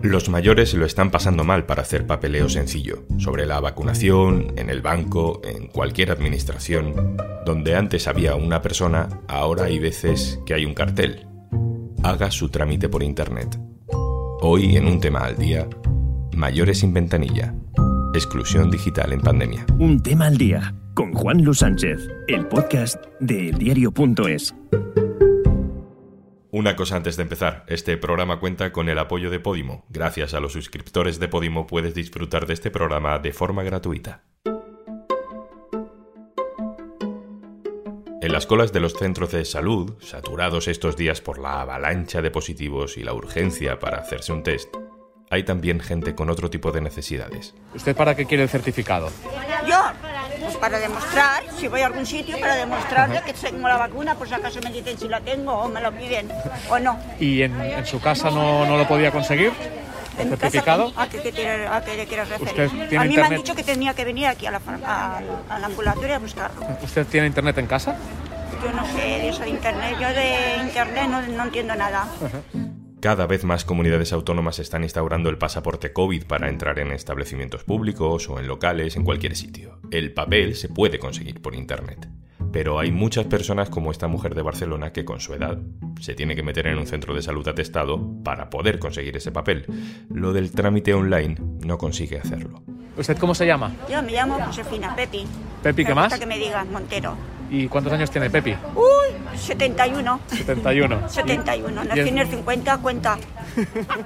Los mayores lo están pasando mal para hacer papeleo sencillo, sobre la vacunación, en el banco, en cualquier administración. Donde antes había una persona, ahora hay veces que hay un cartel. Haga su trámite por Internet. Hoy en un tema al día, mayores sin ventanilla. Exclusión digital en pandemia. Un tema al día con Juan Luis Sánchez, el podcast de eldiario.es. Una cosa antes de empezar, este programa cuenta con el apoyo de Podimo. Gracias a los suscriptores de Podimo puedes disfrutar de este programa de forma gratuita. En las colas de los centros de salud, saturados estos días por la avalancha de positivos y la urgencia para hacerse un test, hay también gente con otro tipo de necesidades. ¿Usted para qué quiere el certificado? Yo, pues para demostrar, si voy a algún sitio, para demostrar que tengo la vacuna, por si acaso me dicen si la tengo o me lo piden o no. ¿Y en, en su casa no, no, lo podía conseguir? ¿El ¿En certificado? Casa, ¿a, qué, ¿A le quieres referir? ¿Usted tiene a mí internet? me han dicho que tenía que venir aquí a la, a, al ambulatorio a buscarlo. ¿Usted tiene internet en casa? Yo no sé de eso de internet, yo de internet no, no entiendo nada. Cada vez más comunidades autónomas están instaurando el pasaporte COVID para entrar en establecimientos públicos o en locales, en cualquier sitio. El papel se puede conseguir por Internet. Pero hay muchas personas como esta mujer de Barcelona que con su edad se tiene que meter en un centro de salud atestado para poder conseguir ese papel. Lo del trámite online no consigue hacerlo. ¿Usted cómo se llama? Yo me llamo Josefina Pepi. ¿Pepi qué más? que me digan Montero. ¿Y cuántos años tiene Pepi? Uy, 71. 71. 71. ¿Y- No tiene 50, cuenta.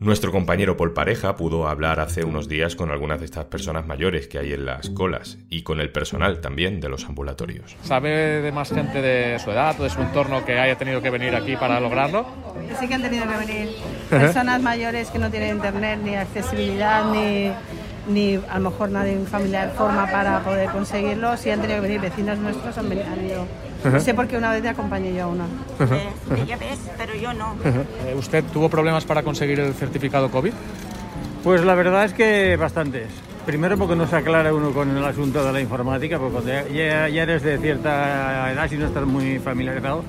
Nuestro compañero Paul Pareja pudo hablar hace unos días con algunas de estas personas mayores que hay en las colas y con el personal también de los ambulatorios. ¿Sabe de más gente de su edad o de su entorno que haya tenido que venir aquí para lograrlo? Sí que han tenido que venir personas mayores que no tienen internet ni accesibilidad ni, ni a lo mejor nadie un familiar forma para poder conseguirlo. Sí han tenido que venir vecinos nuestros han, venido. han ido. No sé por qué una vez te acompañé yo a una. Eh, ya ves, pero yo no. Eh, ¿Usted tuvo problemas para conseguir el certificado COVID? Pues la verdad es que bastantes. Primero porque no se aclara uno con el asunto de la informática, porque cuando ya, ya eres de cierta edad, si no estás muy familiarizado,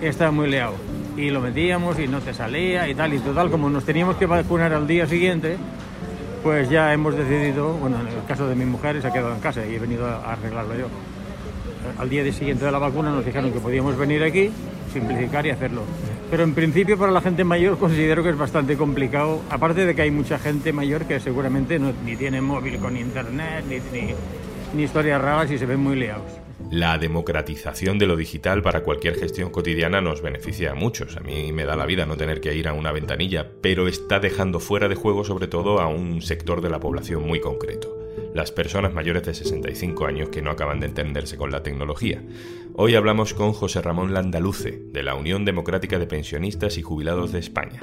estás muy leado. Y lo metíamos y no te salía y tal. Y total, como nos teníamos que vacunar al día siguiente, pues ya hemos decidido, bueno, en el caso de mi mujer se ha quedado en casa y he venido a arreglarlo yo. Al día siguiente de la vacuna nos dijeron que podíamos venir aquí, simplificar y hacerlo. Pero en principio para la gente mayor considero que es bastante complicado, aparte de que hay mucha gente mayor que seguramente no, ni tiene móvil con internet, ni, ni, ni historias raras y se ven muy liados. La democratización de lo digital para cualquier gestión cotidiana nos beneficia a muchos. A mí me da la vida no tener que ir a una ventanilla, pero está dejando fuera de juego sobre todo a un sector de la población muy concreto. Las personas mayores de 65 años que no acaban de entenderse con la tecnología. Hoy hablamos con José Ramón Landaluce, de la Unión Democrática de Pensionistas y Jubilados de España.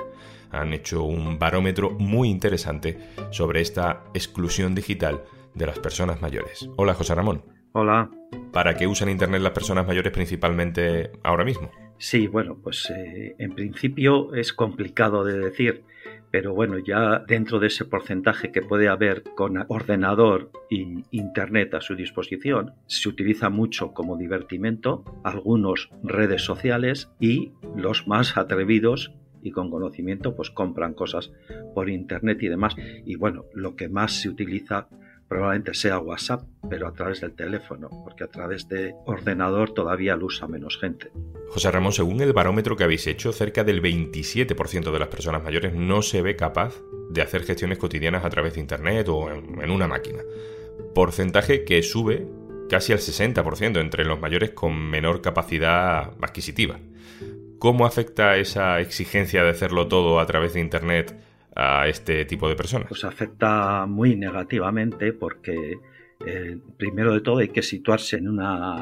Han hecho un barómetro muy interesante sobre esta exclusión digital de las personas mayores. Hola José Ramón. Hola. ¿Para qué usan Internet las personas mayores principalmente ahora mismo? Sí, bueno, pues eh, en principio es complicado de decir, pero bueno, ya dentro de ese porcentaje que puede haber con ordenador y Internet a su disposición, se utiliza mucho como divertimento, algunos redes sociales y los más atrevidos y con conocimiento pues compran cosas por Internet y demás. Y bueno, lo que más se utiliza probablemente sea WhatsApp, pero a través del teléfono, porque a través de ordenador todavía lo usa menos gente. José Ramón, según el barómetro que habéis hecho, cerca del 27% de las personas mayores no se ve capaz de hacer gestiones cotidianas a través de Internet o en, una máquina. Porcentaje que sube casi al 60% entre los mayores con menor capacidad adquisitiva. ¿Cómo afecta esa exigencia de hacerlo todo a través de Internet a este tipo de personas? Pues afecta muy negativamente porque eh, primero de todo hay que situarse en un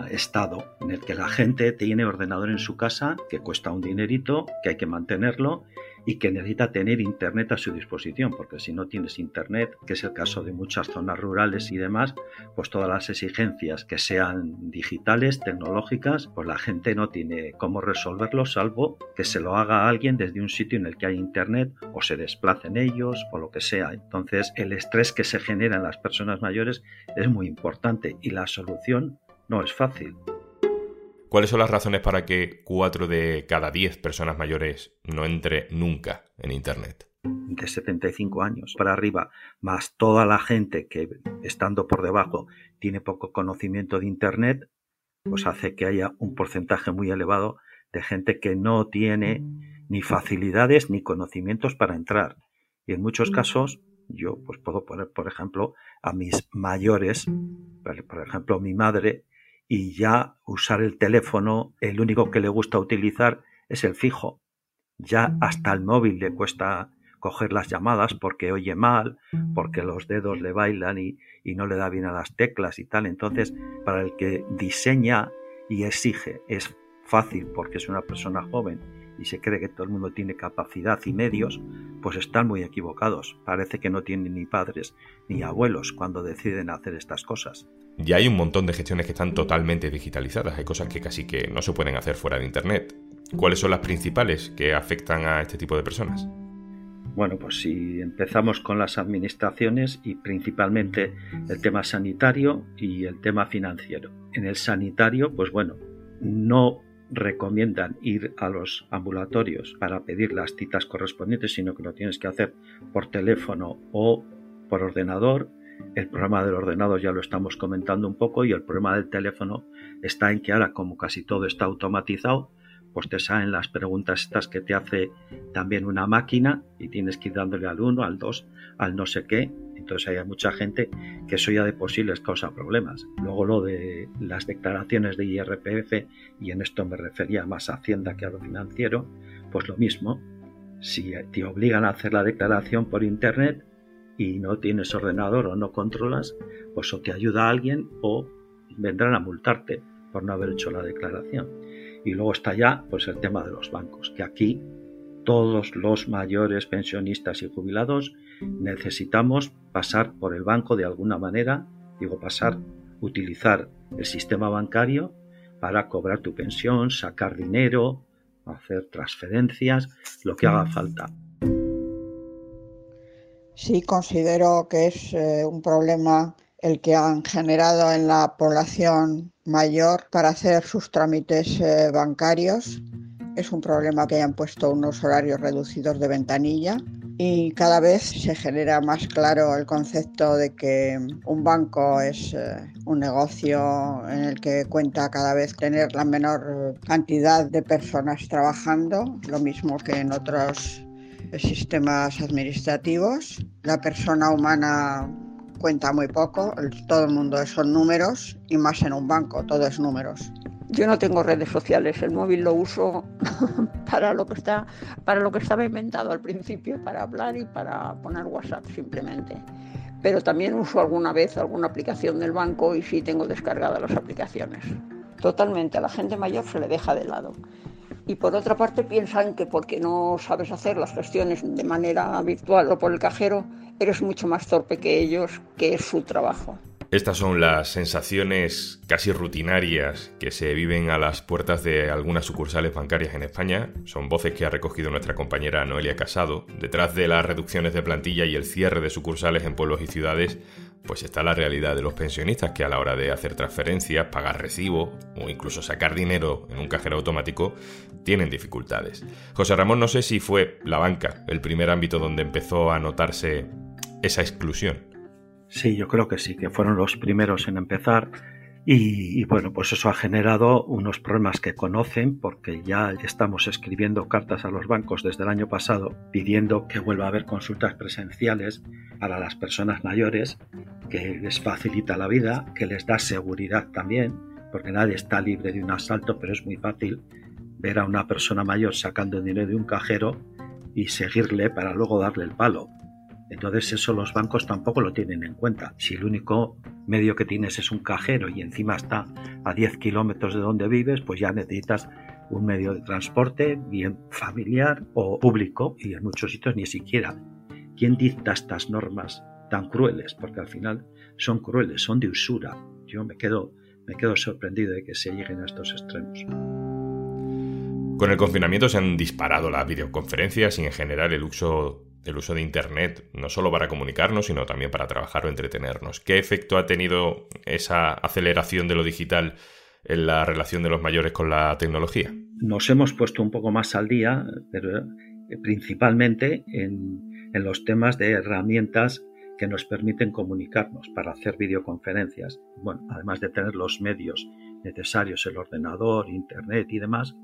estado en el que la gente tiene ordenador en su casa que cuesta un dinerito, que hay que mantenerlo y que necesita tener internet a su disposición, porque si no tienes internet, que es el caso de muchas zonas rurales y demás, pues todas las exigencias que sean digitales, tecnológicas, pues la gente no tiene cómo resolverlo, salvo que se lo haga alguien desde un sitio en el que hay internet o se desplacen ellos o lo que sea. Entonces, el estrés que se genera en las personas mayores es muy importante y la solución no es fácil. ¿Cuáles son las razones para que 4 de cada 10 personas mayores no entre nunca en Internet? de 75 años para arriba, más toda la gente que estando por debajo tiene poco conocimiento de Internet, pues hace que haya un porcentaje muy elevado de gente que no tiene ni facilidades ni conocimientos para entrar. Y en muchos casos, yo pues puedo poner, por ejemplo, a mis mayores, por ejemplo, mi madre, y ya usar el teléfono, el único que le gusta utilizar es el fijo. Ya hasta el móvil le cuesta coger las llamadas porque oye mal, porque los dedos le bailan y, y no le da bien a las teclas y tal. Entonces, para el que diseña y exige es fácil porque es una persona joven y se cree que todo el mundo tiene capacidad y medios, pues están muy equivocados. Parece que no tienen ni padres ni abuelos cuando deciden hacer estas cosas. Ya hay un montón de gestiones que están totalmente digitalizadas, hay cosas que casi que no se pueden hacer fuera de Internet. ¿Cuáles son las principales que afectan a este tipo de personas? Bueno, pues si empezamos con las administraciones y principalmente el tema sanitario y el tema financiero. En el sanitario, pues bueno, no recomiendan ir a los ambulatorios para pedir las citas correspondientes, sino que lo tienes que hacer por teléfono o por ordenador. El programa del ordenador ya lo estamos comentando un poco y el problema del teléfono está en que ahora como casi todo está automatizado, pues te salen las preguntas estas que te hace también una máquina y tienes que ir dándole al 1, al 2, al no sé qué. Entonces hay mucha gente que eso ya de posible les causa problemas. Luego lo de las declaraciones de IRPF, y en esto me refería más a Hacienda que a lo financiero, pues lo mismo. Si te obligan a hacer la declaración por Internet y no tienes ordenador o no controlas, pues o te ayuda alguien o vendrán a multarte por no haber hecho la declaración. Y luego está ya pues el tema de los bancos, que aquí todos los mayores pensionistas y jubilados necesitamos pasar por el banco de alguna manera, digo pasar, utilizar el sistema bancario para cobrar tu pensión, sacar dinero, hacer transferencias, lo que haga falta. Sí, considero que es eh, un problema el que han generado en la población mayor para hacer sus trámites eh, bancarios. Es un problema que hayan puesto unos horarios reducidos de ventanilla y cada vez se genera más claro el concepto de que un banco es eh, un negocio en el que cuenta cada vez tener la menor cantidad de personas trabajando, lo mismo que en otros sistemas administrativos. La persona humana cuenta muy poco, todo el mundo son números y más en un banco, todo es números. Yo no tengo redes sociales, el móvil lo uso para lo que está, para lo que estaba inventado al principio, para hablar y para poner WhatsApp simplemente. Pero también uso alguna vez alguna aplicación del banco y sí tengo descargadas las aplicaciones. Totalmente, a la gente mayor se le deja de lado y por otra parte piensan que porque no sabes hacer las gestiones de manera virtual o por el cajero, eres mucho más torpe que ellos, que es su trabajo. Estas son las sensaciones casi rutinarias que se viven a las puertas de algunas sucursales bancarias en España. Son voces que ha recogido nuestra compañera Noelia Casado. Detrás de las reducciones de plantilla y el cierre de sucursales en pueblos y ciudades, pues está la realidad de los pensionistas que a la hora de hacer transferencias, pagar recibo o incluso sacar dinero en un cajero automático tienen dificultades. José Ramón, no sé si fue la banca el primer ámbito donde empezó a notarse esa exclusión. Sí, yo creo que sí, que fueron los primeros en empezar. Y, bueno, pues eso ha generado unos problemas que conocen porque ya estamos escribiendo cartas a los bancos desde el año pasado pidiendo que vuelva a haber consultas presenciales para las personas mayores, que les facilita la vida, que les da seguridad también, porque nadie está libre de un asalto, pero es muy fácil ver a una persona mayor sacando dinero de un cajero y seguirle para luego darle el palo. Entonces eso los bancos tampoco lo tienen en cuenta. Si el único medio que tienes es un cajero y encima está a 10 kilómetros de donde vives, pues ya necesitas un medio de transporte bien familiar o público y en muchos sitios ni siquiera. ¿Quién dicta estas normas tan crueles? Porque al final son crueles, son de usura. Yo me quedo, me quedo sorprendido de que se lleguen a estos extremos. Con el confinamiento se han disparado las videoconferencias y en general el uso el uso de Internet, no solo para comunicarnos, sino también para trabajar o entretenernos. ¿Qué efecto ha tenido esa aceleración de lo digital en la relación de los mayores con la tecnología? Nos hemos puesto un poco más al día, pero eh, principalmente en en los temas de herramientas que nos permiten comunicarnos para hacer videoconferencias. Bueno, además de tener los medios necesarios, el ordenador, internet y demás,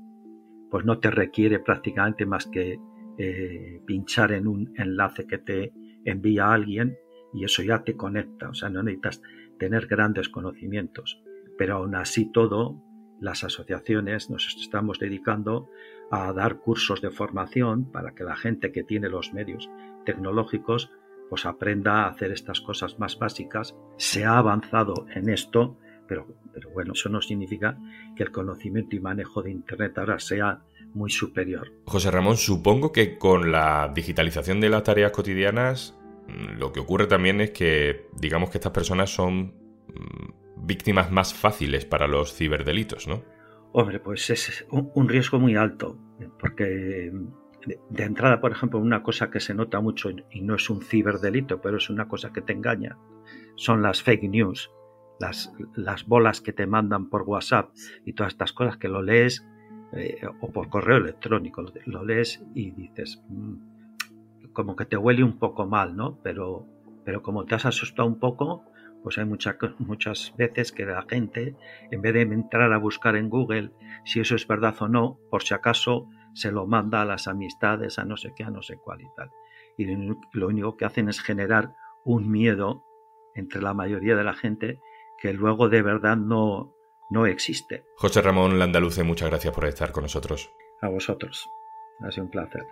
pues no te requiere prácticamente más que eh, pinchar en un enlace que te envía alguien y eso ya te conecta, o sea, no necesitas tener grandes conocimientos, pero aún así todo, las asociaciones nos estamos dedicando a dar cursos de formación para que la gente que tiene los medios tecnológicos pues aprenda a hacer estas cosas más básicas. Se ha avanzado en esto, pero, pero bueno, eso no significa que el conocimiento y manejo de Internet ahora sea muy superior. José Ramón, supongo que con la digitalización de las tareas cotidianas, mm, lo que ocurre también es que, digamos que estas personas son mm, víctimas más fáciles para los ciberdelitos, ¿no? Hombre, pues es un riesgo muy alto, porque de, entrada, por ejemplo, una cosa que se nota mucho y no es un ciberdelito, pero es una cosa que te engaña, son las fake news, las, las bolas que te mandan por WhatsApp y todas estas cosas que lo lees eh, o por correo electrónico, lo, lees y dices, mm, como que te huele un poco mal, ¿no? Pero, pero como te has asustado un poco, pues hay muchas muchas veces que la gente, en vez de entrar a buscar en Google si eso es verdad o no, por si acaso se lo manda a las amistades, a no sé qué, a no sé cuál y tal. Y lo único que hacen es generar un miedo entre la mayoría de la gente que luego de verdad no, no existe. José Ramón Landaluce, muchas gracias por estar con nosotros. A vosotros. Ha sido un placer.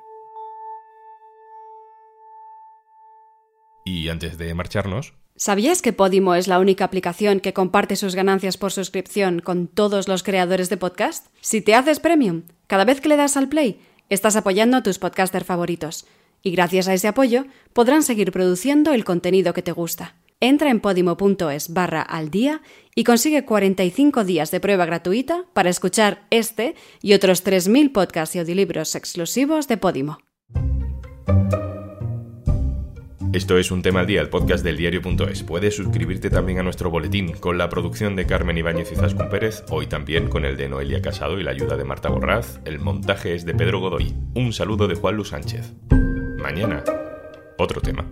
Y antes de marcharnos... ¿Sabías que Podimo es la única aplicación que comparte sus ganancias por suscripción con todos los creadores de podcast? Si te haces premium, cada vez que le das al play, estás apoyando a tus podcasters favoritos. Y gracias a ese apoyo, podrán seguir produciendo el contenido que te gusta. Entra en podimo.es barra al día y consigue 45 días de prueba gratuita para escuchar este y otros 3.000 podcasts y audiolibros exclusivos de Podimo. Esto es un tema al día, el podcast del diario.es. Puedes suscribirte también a nuestro boletín con la producción de Carmen Ibáñez y Zascun Pérez, hoy también con el de Noelia Casado y la ayuda de Marta Borraz. El montaje es de Pedro Godoy. Un saludo de Juan Luis Sánchez. Mañana, otro tema.